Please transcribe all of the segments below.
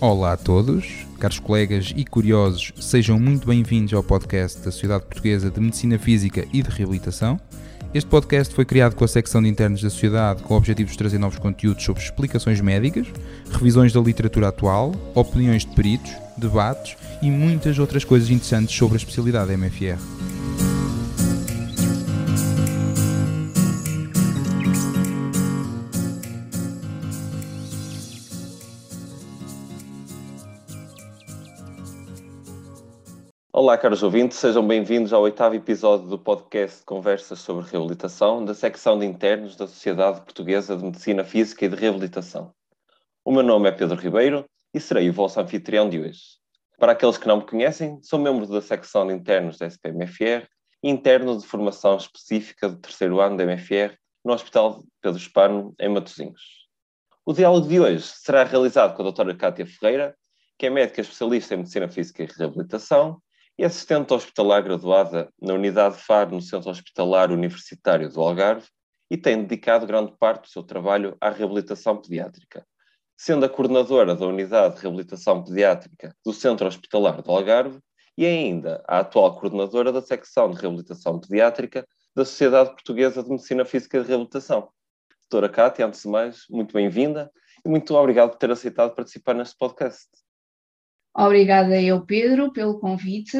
Olá a todos, caros colegas e curiosos, sejam muito bem-vindos ao podcast da Sociedade Portuguesa de Medicina Física e de Reabilitação. Este podcast foi criado com a secção de internos da Sociedade com o objetivo de trazer novos conteúdos sobre explicações médicas, revisões da literatura atual, opiniões de peritos, debates e muitas outras coisas interessantes sobre a especialidade MFR. Olá, caros ouvintes, sejam bem-vindos ao oitavo episódio do podcast Conversas sobre Reabilitação, da secção de internos da Sociedade Portuguesa de Medicina Física e de Reabilitação. O meu nome é Pedro Ribeiro e serei o vosso anfitrião de hoje. Para aqueles que não me conhecem, sou membro da secção de internos da SPMFR e interno de formação específica do terceiro ano da MFR no Hospital Pedro Espano, em Matosinhos. O diálogo de hoje será realizado com a doutora Cátia Ferreira, que é médica especialista em Medicina Física e Reabilitação e assistente hospitalar graduada na Unidade FAR no Centro Hospitalar Universitário do Algarve e tem dedicado grande parte do seu trabalho à reabilitação pediátrica, sendo a coordenadora da Unidade de Reabilitação Pediátrica do Centro Hospitalar do Algarve e ainda a atual coordenadora da secção de reabilitação pediátrica da Sociedade Portuguesa de Medicina Física e Reabilitação. Doutora Cátia, antes de mais, muito bem-vinda e muito obrigado por ter aceitado participar neste podcast. Obrigada eu, Pedro, pelo convite.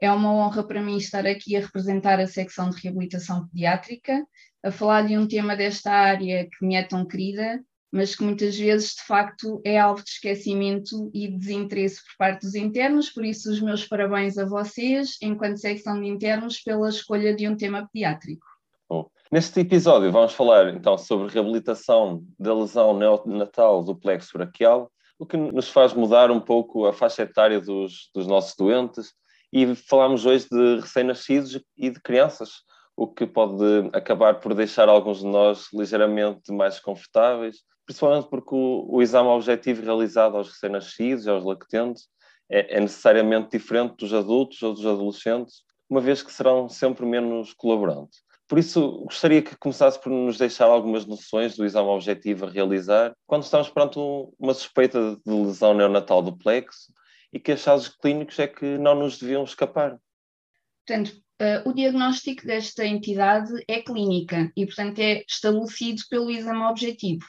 É uma honra para mim estar aqui a representar a secção de reabilitação pediátrica, a falar de um tema desta área que me é tão querida, mas que muitas vezes, de facto, é alvo de esquecimento e desinteresse por parte dos internos, por isso os meus parabéns a vocês, enquanto secção de internos, pela escolha de um tema pediátrico. Bom, neste episódio vamos falar então sobre reabilitação da lesão neonatal do plexo braquial, o que nos faz mudar um pouco a faixa etária dos, dos nossos doentes e falamos hoje de recém-nascidos e de crianças, o que pode acabar por deixar alguns de nós ligeiramente mais confortáveis, principalmente porque o, o exame objetivo realizado aos recém-nascidos e aos lactentes é, é necessariamente diferente dos adultos ou dos adolescentes, uma vez que serão sempre menos colaborantes. Por isso, gostaria que começasse por nos deixar algumas noções do exame objetivo a realizar quando estamos perante uma suspeita de lesão neonatal do plexo e que achados clínicos é que não nos deviam escapar. Portanto, uh, o diagnóstico desta entidade é clínica e, portanto, é estabelecido pelo exame objetivo.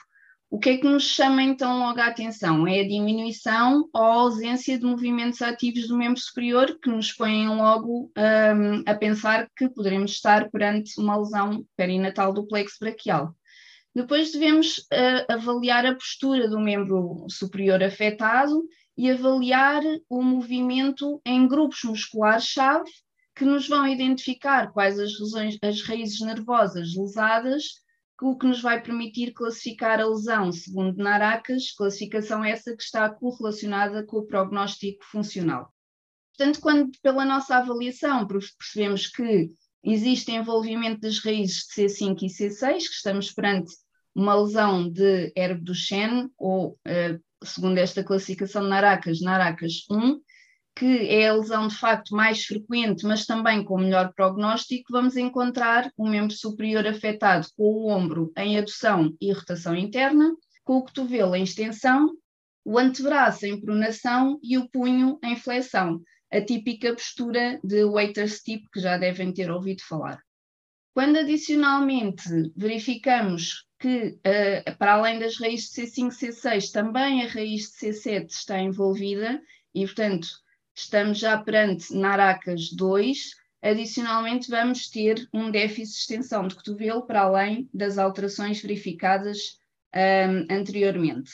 O que é que nos chama então logo a atenção? É a diminuição ou a ausência de movimentos ativos do membro superior que nos põem logo um, a pensar que poderemos estar perante uma lesão perinatal do plexo braquial. Depois devemos uh, avaliar a postura do membro superior afetado e avaliar o movimento em grupos musculares-chave que nos vão identificar quais as, lesões, as raízes nervosas lesadas o que nos vai permitir classificar a lesão segundo Naracas, classificação essa que está correlacionada com o prognóstico funcional. Portanto, quando pela nossa avaliação percebemos que existe envolvimento das raízes de C5 e C6, que estamos perante uma lesão de herbe do ou, uh, segundo esta classificação de Naracas, Naracas 1, que é a lesão de facto mais frequente, mas também com melhor prognóstico, vamos encontrar o membro superior afetado com o ombro em adução e rotação interna, com o cotovelo em extensão, o antebraço em pronação e o punho em flexão, a típica postura de waiter's tip que já devem ter ouvido falar. Quando adicionalmente verificamos que, uh, para além das raízes de C5 e C6, também a raiz de C7 está envolvida, e portanto estamos já perante Naracas 2, adicionalmente vamos ter um déficit de extensão de cotovelo para além das alterações verificadas um, anteriormente.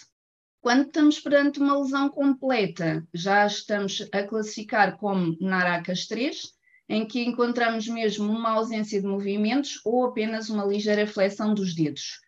Quando estamos perante uma lesão completa, já estamos a classificar como Naracas 3, em que encontramos mesmo uma ausência de movimentos ou apenas uma ligeira flexão dos dedos.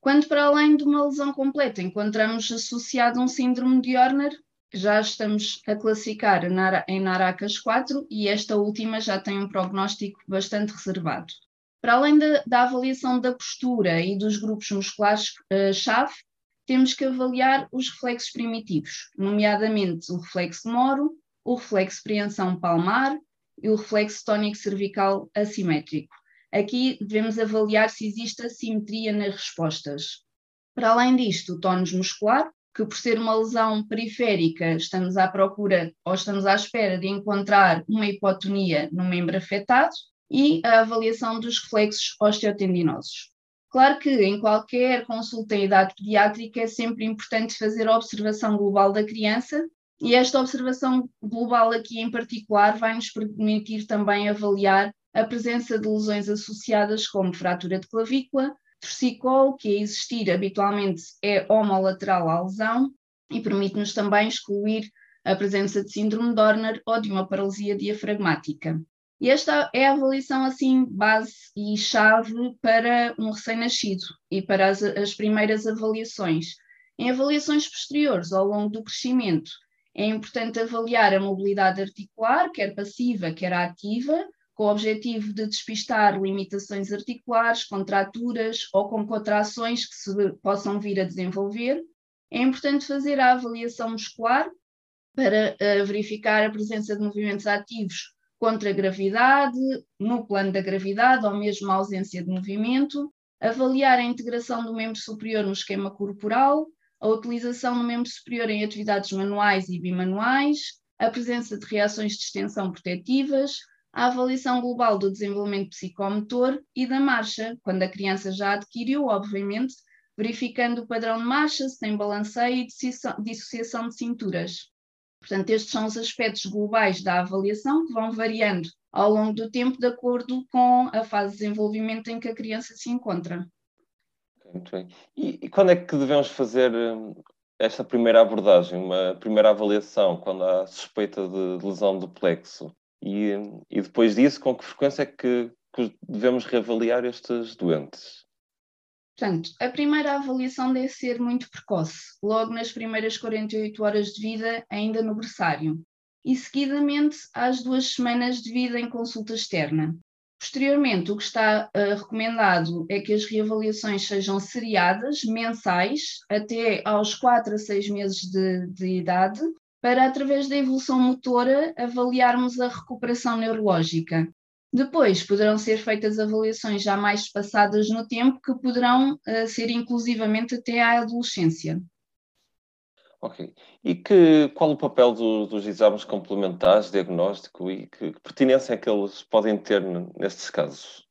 Quando para além de uma lesão completa encontramos associado um síndrome de Horner, já estamos a classificar em Naracas 4 e esta última já tem um prognóstico bastante reservado. Para além da, da avaliação da postura e dos grupos musculares-chave, uh, temos que avaliar os reflexos primitivos, nomeadamente o reflexo moro, o reflexo preensão palmar e o reflexo tónico cervical assimétrico. Aqui devemos avaliar se existe assimetria nas respostas. Para além disto, o tónus muscular, que por ser uma lesão periférica estamos à procura ou estamos à espera de encontrar uma hipotonia no membro afetado e a avaliação dos reflexos osteotendinosos. Claro que em qualquer consulta em idade pediátrica é sempre importante fazer a observação global da criança e esta observação global aqui em particular vai nos permitir também avaliar a presença de lesões associadas como fratura de clavícula, torcicolo, que a existir habitualmente é homolateral à lesão e permite-nos também excluir a presença de síndrome Dorner ou de uma paralisia diafragmática. E esta é a avaliação assim base e chave para um recém-nascido e para as, as primeiras avaliações. Em avaliações posteriores, ao longo do crescimento, é importante avaliar a mobilidade articular, quer passiva, quer ativa, com o objetivo de despistar limitações articulares, contraturas ou com contrações que se possam vir a desenvolver. É importante fazer a avaliação muscular para uh, verificar a presença de movimentos ativos contra a gravidade, no plano da gravidade ou mesmo a ausência de movimento, avaliar a integração do membro superior no esquema corporal, a utilização do membro superior em atividades manuais e bimanuais, a presença de reações de extensão protetivas, a avaliação global do desenvolvimento psicomotor e da marcha, quando a criança já adquiriu, obviamente, verificando o padrão de marcha, se tem balanceio e dissociação de cinturas. Portanto, estes são os aspectos globais da avaliação que vão variando ao longo do tempo de acordo com a fase de desenvolvimento em que a criança se encontra. Muito bem. E, e quando é que devemos fazer hum, esta primeira abordagem, uma primeira avaliação, quando há suspeita de lesão do plexo? E, e depois disso, com que frequência é que, que devemos reavaliar estes doentes? Portanto, a primeira avaliação deve ser muito precoce, logo nas primeiras 48 horas de vida, ainda no berçário, e seguidamente às duas semanas de vida em consulta externa. Posteriormente, o que está uh, recomendado é que as reavaliações sejam seriadas, mensais, até aos 4 a 6 meses de, de idade, para, através da evolução motora, avaliarmos a recuperação neurológica. Depois poderão ser feitas avaliações já mais espaçadas no tempo, que poderão uh, ser inclusivamente até à adolescência. Ok. E que, qual o papel do, dos exames complementares, diagnóstico e que, que pertinência é que eles podem ter nestes casos?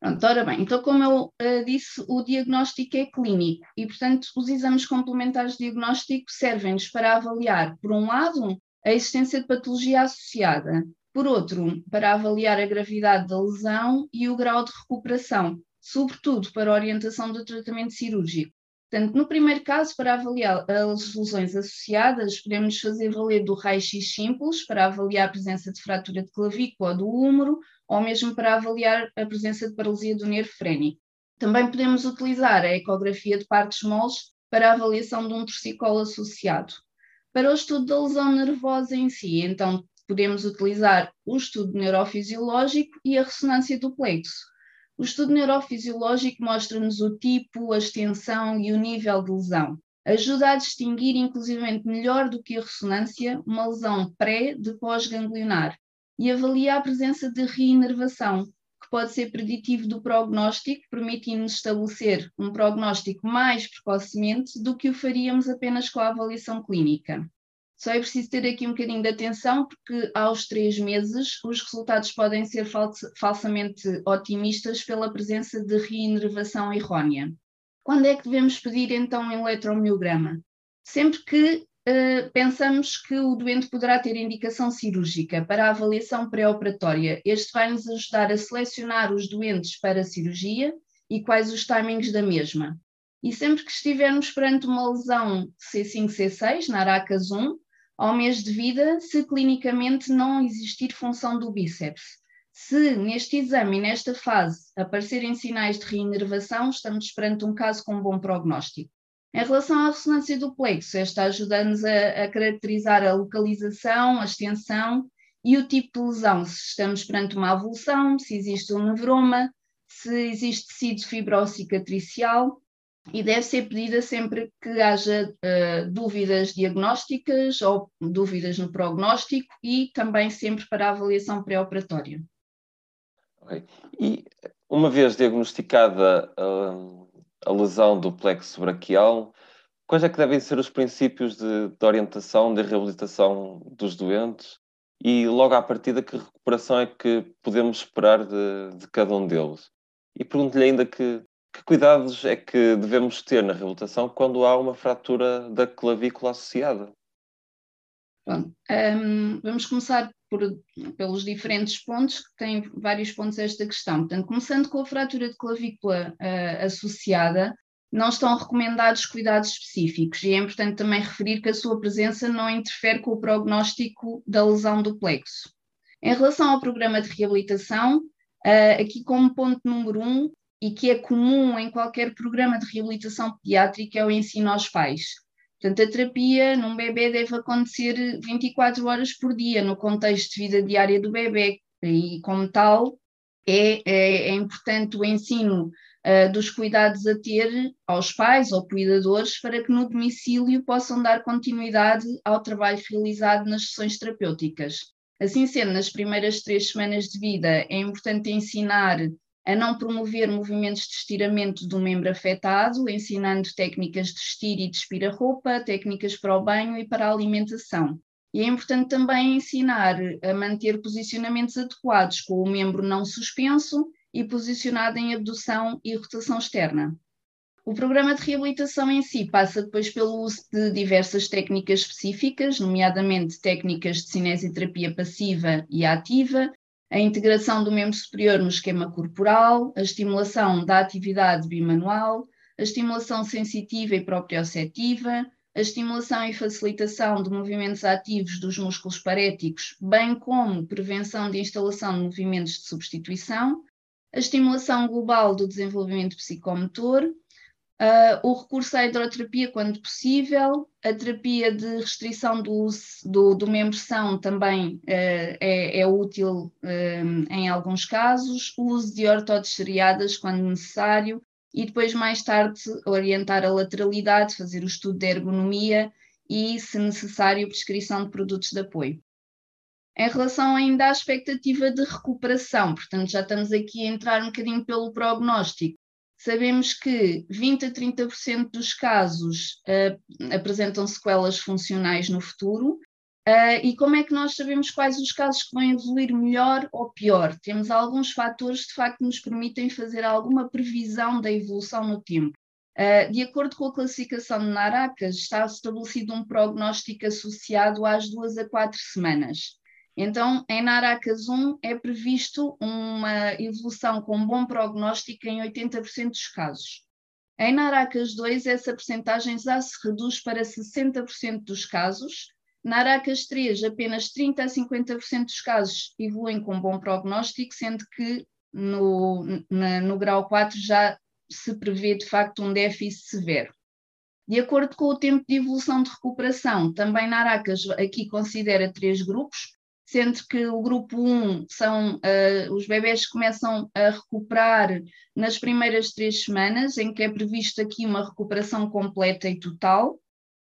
Pronto, ora bem, então como eu uh, disse, o diagnóstico é clínico e, portanto, os exames complementares de diagnóstico servem-nos para avaliar, por um lado, a existência de patologia associada, por outro, para avaliar a gravidade da lesão e o grau de recuperação, sobretudo para a orientação do tratamento cirúrgico. Portanto, no primeiro caso, para avaliar as lesões associadas, podemos fazer valer do raio-x simples para avaliar a presença de fratura de clavícula ou do húmero, ou mesmo para avaliar a presença de paralisia do nervo frénico. Também podemos utilizar a ecografia de partes moles para a avaliação de um torcicolo associado. Para o estudo da lesão nervosa em si, então podemos utilizar o estudo neurofisiológico e a ressonância do plexo. O estudo neurofisiológico mostra-nos o tipo, a extensão e o nível de lesão. Ajuda a distinguir, inclusivamente melhor do que a ressonância, uma lesão pré de pós-ganglionar e avalia a presença de reinervação, que pode ser preditivo do prognóstico, permitindo-nos estabelecer um prognóstico mais precocemente do que o faríamos apenas com a avaliação clínica. Só é preciso ter aqui um bocadinho de atenção, porque aos três meses os resultados podem ser falsamente otimistas pela presença de reinervação errónea. Quando é que devemos pedir então um eletromiograma? Sempre que pensamos que o doente poderá ter indicação cirúrgica para avaliação pré-operatória. Este vai nos ajudar a selecionar os doentes para a cirurgia e quais os timings da mesma. E sempre que estivermos perante uma lesão C5-C6, na Aracas 1, ao mês de vida se clinicamente não existir função do bíceps. Se neste exame e nesta fase aparecerem sinais de reinervação, estamos perante um caso com bom prognóstico. Em relação à ressonância do plexo, esta ajuda-nos a, a, caracterizar a localização, a extensão e o tipo de lesão, se estamos perante uma avulsão, se existe um nevroma, se existe tecido fibrocicatricial e deve ser pedida sempre que haja uh, dúvidas diagnósticas ou dúvidas no prognóstico e também sempre para a avaliação pré-operatória. E uma vez diagnosticada uh, a lesão do plexo braquial, quais é que devem ser os princípios de, de orientação, de reabilitação dos doentes e logo à partida que recuperação é que podemos esperar de, de cada um deles? E pergunto-lhe ainda que, que cuidados é que devemos ter na reabilitação quando há uma fratura da clavícula associada? Bom, um, vamos começar por, pelos diferentes pontos, que têm vários pontos a esta questão. Portanto, começando com a fratura de clavícula uh, associada, não estão recomendados cuidados específicos e é importante também referir que a sua presença não interfere com o prognóstico da lesão do plexo. Em relação ao programa de reabilitação, uh, aqui como ponto número um, e que é comum em qualquer programa de reabilitação pediátrica, é o ensino aos pais. Portanto, a terapia num bebê deve acontecer 24 horas por dia, no contexto de vida diária do bebê, e como tal, é, é, é importante o ensino uh, dos cuidados a ter aos pais ou cuidadores para que no domicílio possam dar continuidade ao trabalho realizado nas sessões terapêuticas. Assim sendo, nas primeiras três semanas de vida, é importante ensinar a não promover movimentos de estiramento do membro afetado, ensinando técnicas de estira e de a roupa, técnicas para o banho e para a alimentação. E é importante também ensinar a manter posicionamentos adequados com o membro não suspenso e posicionado em abdução e rotação externa. O programa de reabilitação em si passa depois pelo uso de diversas técnicas específicas, nomeadamente técnicas de cinesioterapia passiva e ativa, a integração do membro superior no esquema corporal, a estimulação da atividade bimanual, a estimulação sensitiva e proprioceptiva, a estimulação e facilitação de movimentos ativos dos músculos paréticos, bem como prevenção de instalação de movimentos de substituição, a estimulação global do desenvolvimento psicomotor, Uh, o recurso à hidroterapia quando possível, a terapia de restrição do uso do, do membro-são também uh, é, é, útil um, em alguns casos, o uso de ortodes seriadas quando necessário. E depois mais tarde orientar a lateralidade, fazer o estudo de ergonomia e, se necessário, prescrição de produtos de apoio. Em relação ainda à expectativa de recuperação, portanto já estamos aqui a entrar um bocadinho pelo prognóstico, Sabemos que 20 a 30% dos casos uh, apresentam sequelas funcionais no futuro. Uh, e como é que nós sabemos quais os casos que vão evoluir melhor ou pior? Temos alguns fatores de facto que nos permitem fazer alguma previsão da evolução no tempo. Uh, de acordo com a classificação de Naracas, está estabelecido um prognóstico associado às duas a quatro semanas. Então, em Naracas 1 é previsto uma evolução com bom prognóstico em 80% dos casos. Em Naracas 2, essa percentagem já se reduz para 60% dos casos. Naracas 3, apenas 30 a 50% dos casos evoluem com bom prognóstico, sendo que no, na, no grau 4 já se prevê de facto um déficit severo. De acordo com o tempo de evolução de recuperação, também Naracas aqui considera três grupos, sendo que o grupo 1 são uh, os bebés que começam a recuperar nas primeiras três semanas, em que é previsto aqui uma recuperação completa e total.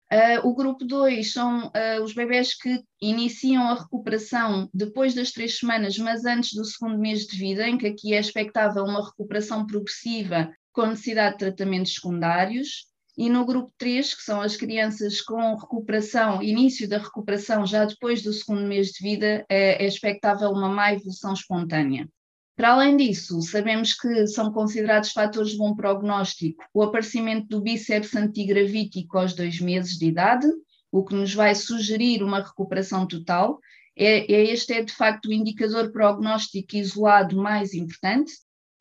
Uh, o grupo 2 são uh, os bebés que iniciam a recuperação depois das três semanas, mas antes do segundo mês de vida, em que aqui é expectável uma recuperação progressiva com necessidade de tratamentos secundários e no grupo 3, que são as crianças com recuperação, início da recuperação já depois do segundo mês de vida, é, é expectável uma má evolução espontânea. Para além disso, sabemos que são considerados fatores de bom prognóstico o aparecimento do bíceps antigravítico aos dois meses de idade, o que nos vai sugerir uma recuperação total. É, é este é de facto o indicador prognóstico isolado mais importante,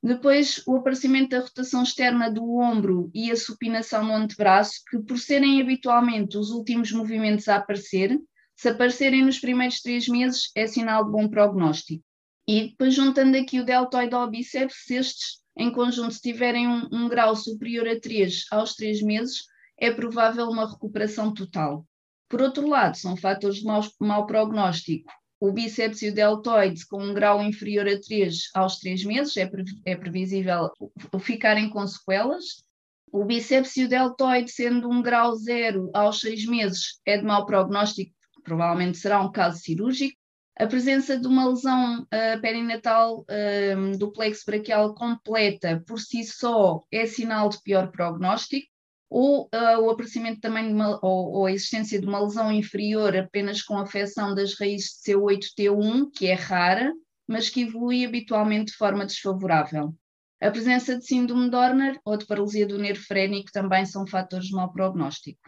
depois, o aparecimento da rotação externa do ombro e a supinação no antebraço, que por serem habitualmente os últimos movimentos a aparecer, se aparecerem nos primeiros três meses, é sinal de bom prognóstico. E depois, juntando aqui o deltoide ao bíceps, se estes em conjunto tiverem um, um grau superior a 3 aos 3 meses, é provável uma recuperação total. Por outro lado, são fatores de mau, mau prognóstico o bíceps e o deltoide com um grau inferior a 3 aos 3 meses, é, pre é previsível ficarem com sequelas. O bíceps e o deltoide, sendo um grau 0 aos 6 meses, é de mau prognóstico, provavelmente será um caso cirúrgico. A presença de uma lesão uh, perinatal uh, do plexo braquial completa por si só é sinal de pior prognóstico. Ou uh, o aparecimento também de uma, ou, ou, a existência de uma lesão inferior apenas com afecção das raízes de C8T1, que é rara, mas que evolui habitualmente de forma desfavorável. A presença de síndrome Dorner ou de paralisia do nervo frénico também são fatores de mau prognóstico.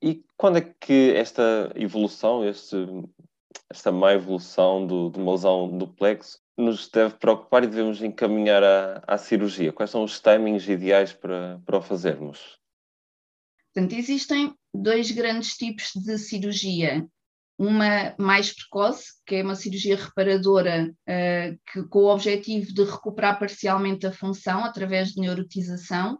E quando é que esta evolução, este, esta má evolução do, de uma lesão do plexo, nos deve preocupar e devemos encaminhar à, à cirurgia? Quais são os timings ideais para, para o fazermos? Portanto, existem dois grandes tipos de cirurgia. Uma mais precoce, que é uma cirurgia reparadora uh, que, com o objetivo de recuperar parcialmente a função através de neurotização,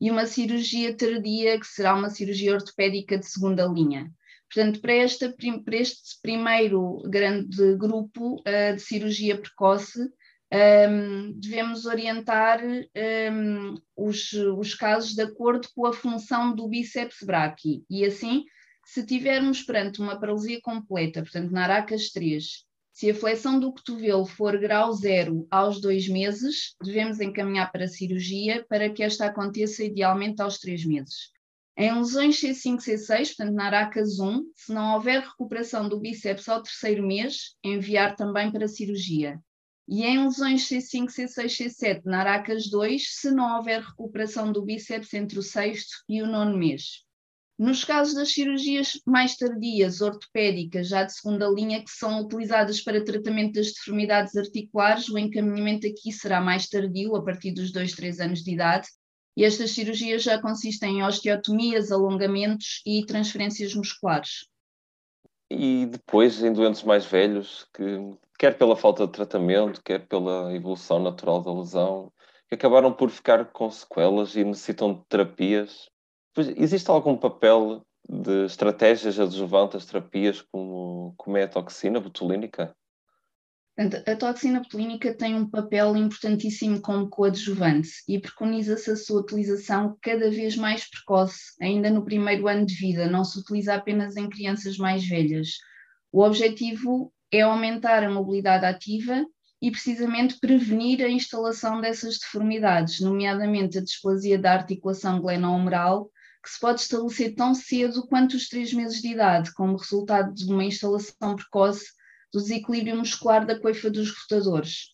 e uma cirurgia tardia, que será uma cirurgia ortopédica de segunda linha. Portanto, para, esta, para este primeiro grande grupo uh, de cirurgia precoce, um, ehm, devemos orientar um, ehm, os, os casos de acordo com a função do bíceps braqui. E assim, se tivermos perante uma paralisia completa, portanto, na Aracas 3, se a flexão do cotovelo for grau zero aos dois meses, devemos encaminhar para a cirurgia para que esta aconteça idealmente aos três meses. Em lesões C5, C6, portanto na ARACAS 1, se não houver recuperação do bíceps ao terceiro mês, enviar também para cirurgia. E em lesões C5, C6, C7, na ARACAS 2, se não houver recuperação do bíceps entre o sexto e o nono mês. Nos casos das cirurgias mais tardias, ortopédicas, já de segunda linha, que são utilizadas para tratamento das deformidades articulares, o encaminhamento aqui será mais tardio, a partir dos 2, 3 anos de idade, e estas cirurgias já consistem em osteotomias, alongamentos e transferências musculares. E depois, em doentes mais velhos, que quer pela falta de tratamento, quer pela evolução natural da lesão, que acabaram por ficar com sequelas e necessitam de terapias, Pois, existe algum papel de estratégias adjuvantes, terapias como, como é a toxina botulínica? A toxina botulínica tem um papel importantíssimo como coadjuvante e preconiza-se a sua utilização cada vez mais precoce, ainda no primeiro ano de vida, não se utiliza apenas em crianças mais velhas. O objetivo é aumentar a mobilidade ativa e precisamente prevenir a instalação dessas deformidades, nomeadamente a displasia da articulação glenohumeral, que se pode estabelecer tão cedo quanto os três meses de idade, como resultado de uma instalação precoce do desequilíbrio muscular da coifa dos rotadores.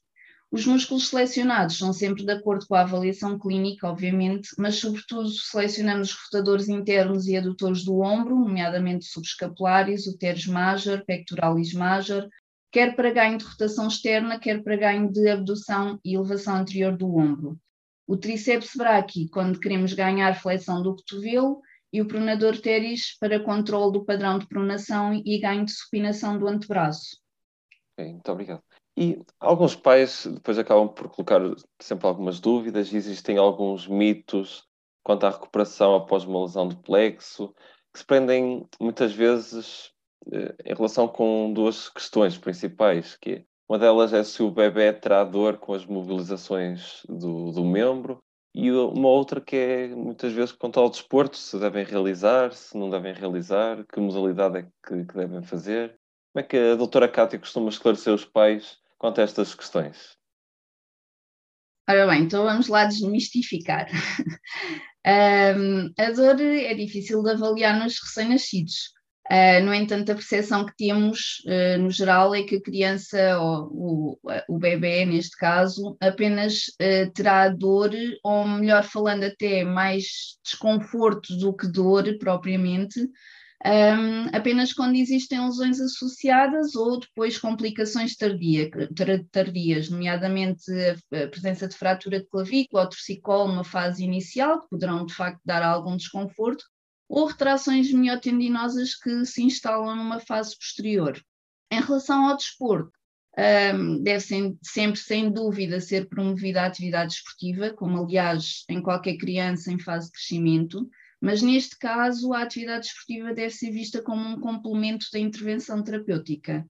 Os músculos selecionados são sempre de acordo com a avaliação clínica, obviamente, mas sobretudo selecionamos rotadores internos e adutores do ombro, nomeadamente subescapulares, o teres major, pectoralis major, quer para ganho de rotação externa, quer para ganho de abdução e elevação anterior do ombro o tríceps braqui, quando queremos ganhar flexão do cotovelo, e o pronador teres para controle do padrão de pronação e ganho de supinação do antebraço. Muito obrigado. E alguns pais depois acabam por colocar sempre algumas dúvidas, existem alguns mitos quanto à recuperação após uma lesão de plexo, que se prendem muitas vezes eh, em relação com duas questões principais, que é uma delas é se o bebê terá dor com as mobilizações do, do membro e uma outra que é muitas vezes quanto ao desporto, se devem realizar, se não devem realizar, que modalidade é que, que devem fazer. Como é que a doutora Cátia costuma esclarecer os pais quanto a estas questões? Ora bem, então vamos lá desmistificar. um, a dor é difícil de avaliar nos recém-nascidos. Uh, no entanto, a percepção que temos, uh, no geral, é que a criança, ou o, o bebê, neste caso, apenas uh, terá dor, ou melhor falando, até mais desconforto do que dor propriamente, um, apenas quando existem lesões associadas ou depois complicações tardia, tardias, nomeadamente a, presença de fratura de clavícula ou torcicolo numa fase inicial, que poderão de facto dar algum desconforto, ou retrações miotendinosas que se instalam numa fase posterior. Em relação ao desporto, um, deve sempre, sem dúvida, ser promovida a atividade esportiva, como aliás em qualquer criança em fase de crescimento, mas neste caso a atividade esportiva deve ser vista como um complemento da intervenção terapêutica.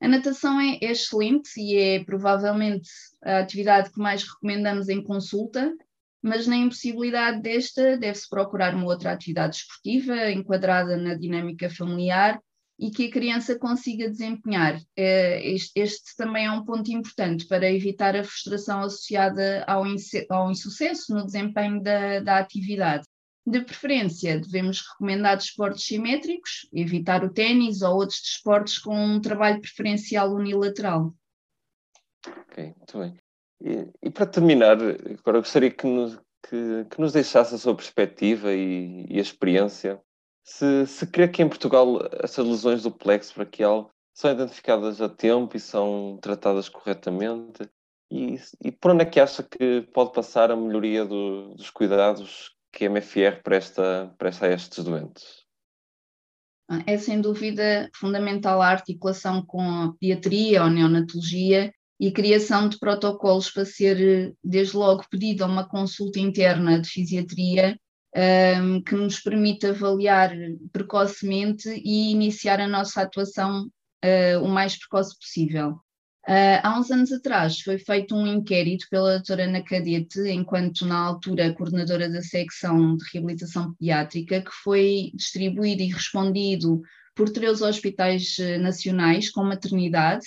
A natação é, é excelente e é provavelmente a atividade que mais recomendamos em consulta, mas na impossibilidade desta, deve-se procurar uma outra atividade esportiva enquadrada na dinâmica familiar e que a criança consiga desempenhar. É, este, também é um ponto importante para evitar a frustração associada ao, ao insucesso no desempenho da, da atividade. De preferência, devemos recomendar desportos simétricos, evitar o ténis ou outros desportos com um trabalho preferencial unilateral. Ok, muito bem. E, e para terminar, agora gostaria que nos, que, que nos deixasse a sua perspectiva e, e a experiência. Se, se crê que em Portugal essas lesões do plexo braquial são identificadas a tempo e são tratadas corretamente? E, e por onde é que acha que pode passar a melhoria do, dos cuidados que a MFR presta, presta a estes doentes? Ah, é sem dúvida fundamental a articulação com a pediatria ou neonatologia e a criação de protocolos para ser, desde logo, pedida uma consulta interna de fisiatria um, que nos permita avaliar precocemente e iniciar a nossa atuação uh, o mais precoce possível. Uh, há uns anos atrás foi feito um inquérito pela doutora Ana Cadete, enquanto na altura coordenadora da secção de reabilitação pediátrica, que foi distribuído e respondido por três hospitais eh, nacionais com maternidade,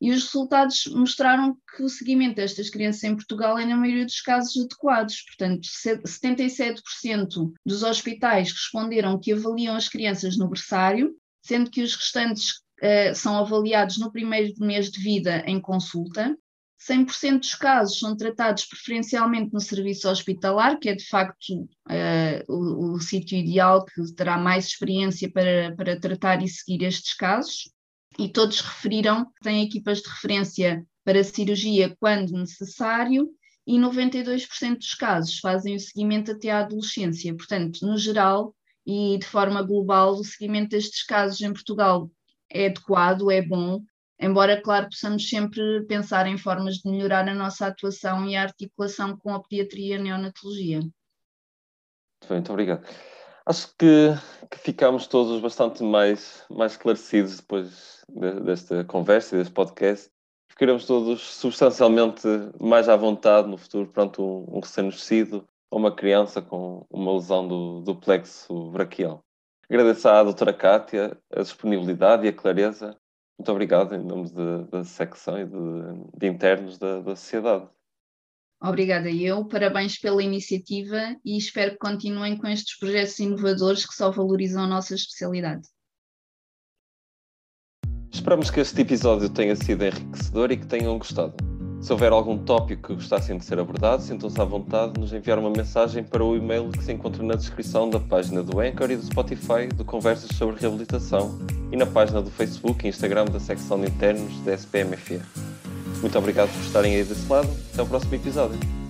e os resultados mostraram que o seguimento destas crianças em Portugal é, na maioria dos casos, adequados. Portanto, 77% dos hospitais responderam que avaliam as crianças no berçário, sendo que os restantes uh, são avaliados no primeiro mês de vida em consulta. 100% dos casos são tratados preferencialmente no serviço hospitalar, que é de facto uh, o, o sítio ideal que terá mais experiência para, para tratar e seguir estes casos. E todos referiram que têm equipas de referência para cirurgia quando necessário e 92% dos casos fazem o seguimento até à adolescência. Portanto, no geral e de forma global, o seguimento destes casos em Portugal é adequado, é bom, embora, claro, possamos sempre pensar em formas de melhorar a nossa atuação e a articulação com a pediatria e a neonatologia. Muito obrigado. Acho que, que ficamos todos bastante mais, mais esclarecidos depois de, desta conversa e deste podcast. Ficaremos todos substancialmente mais à vontade no futuro perante um, um recém-nascido ou uma criança com uma lesão do, do plexo braquial. Agradeço à doutora Kátia a disponibilidade e a clareza. Muito obrigado em nome da secção e de, de internos da, da sociedade. Obrigada eu, parabéns pela iniciativa e espero que continuem com estes projetos inovadores que só valorizam a nossa especialidade. Esperamos que este episódio tenha sido enriquecedor e que tenham gostado. Se houver algum tópico que gostassem de ser abordado, sintam-se à vontade de nos enviar uma mensagem para o e-mail que se encontra na descrição da página do Anchor e do Spotify de Conversas sobre Reabilitação e na página do Facebook e Instagram da secção de internos da SPMFR. Muito obrigado por estarem aí desse lado. Até o próximo episódio.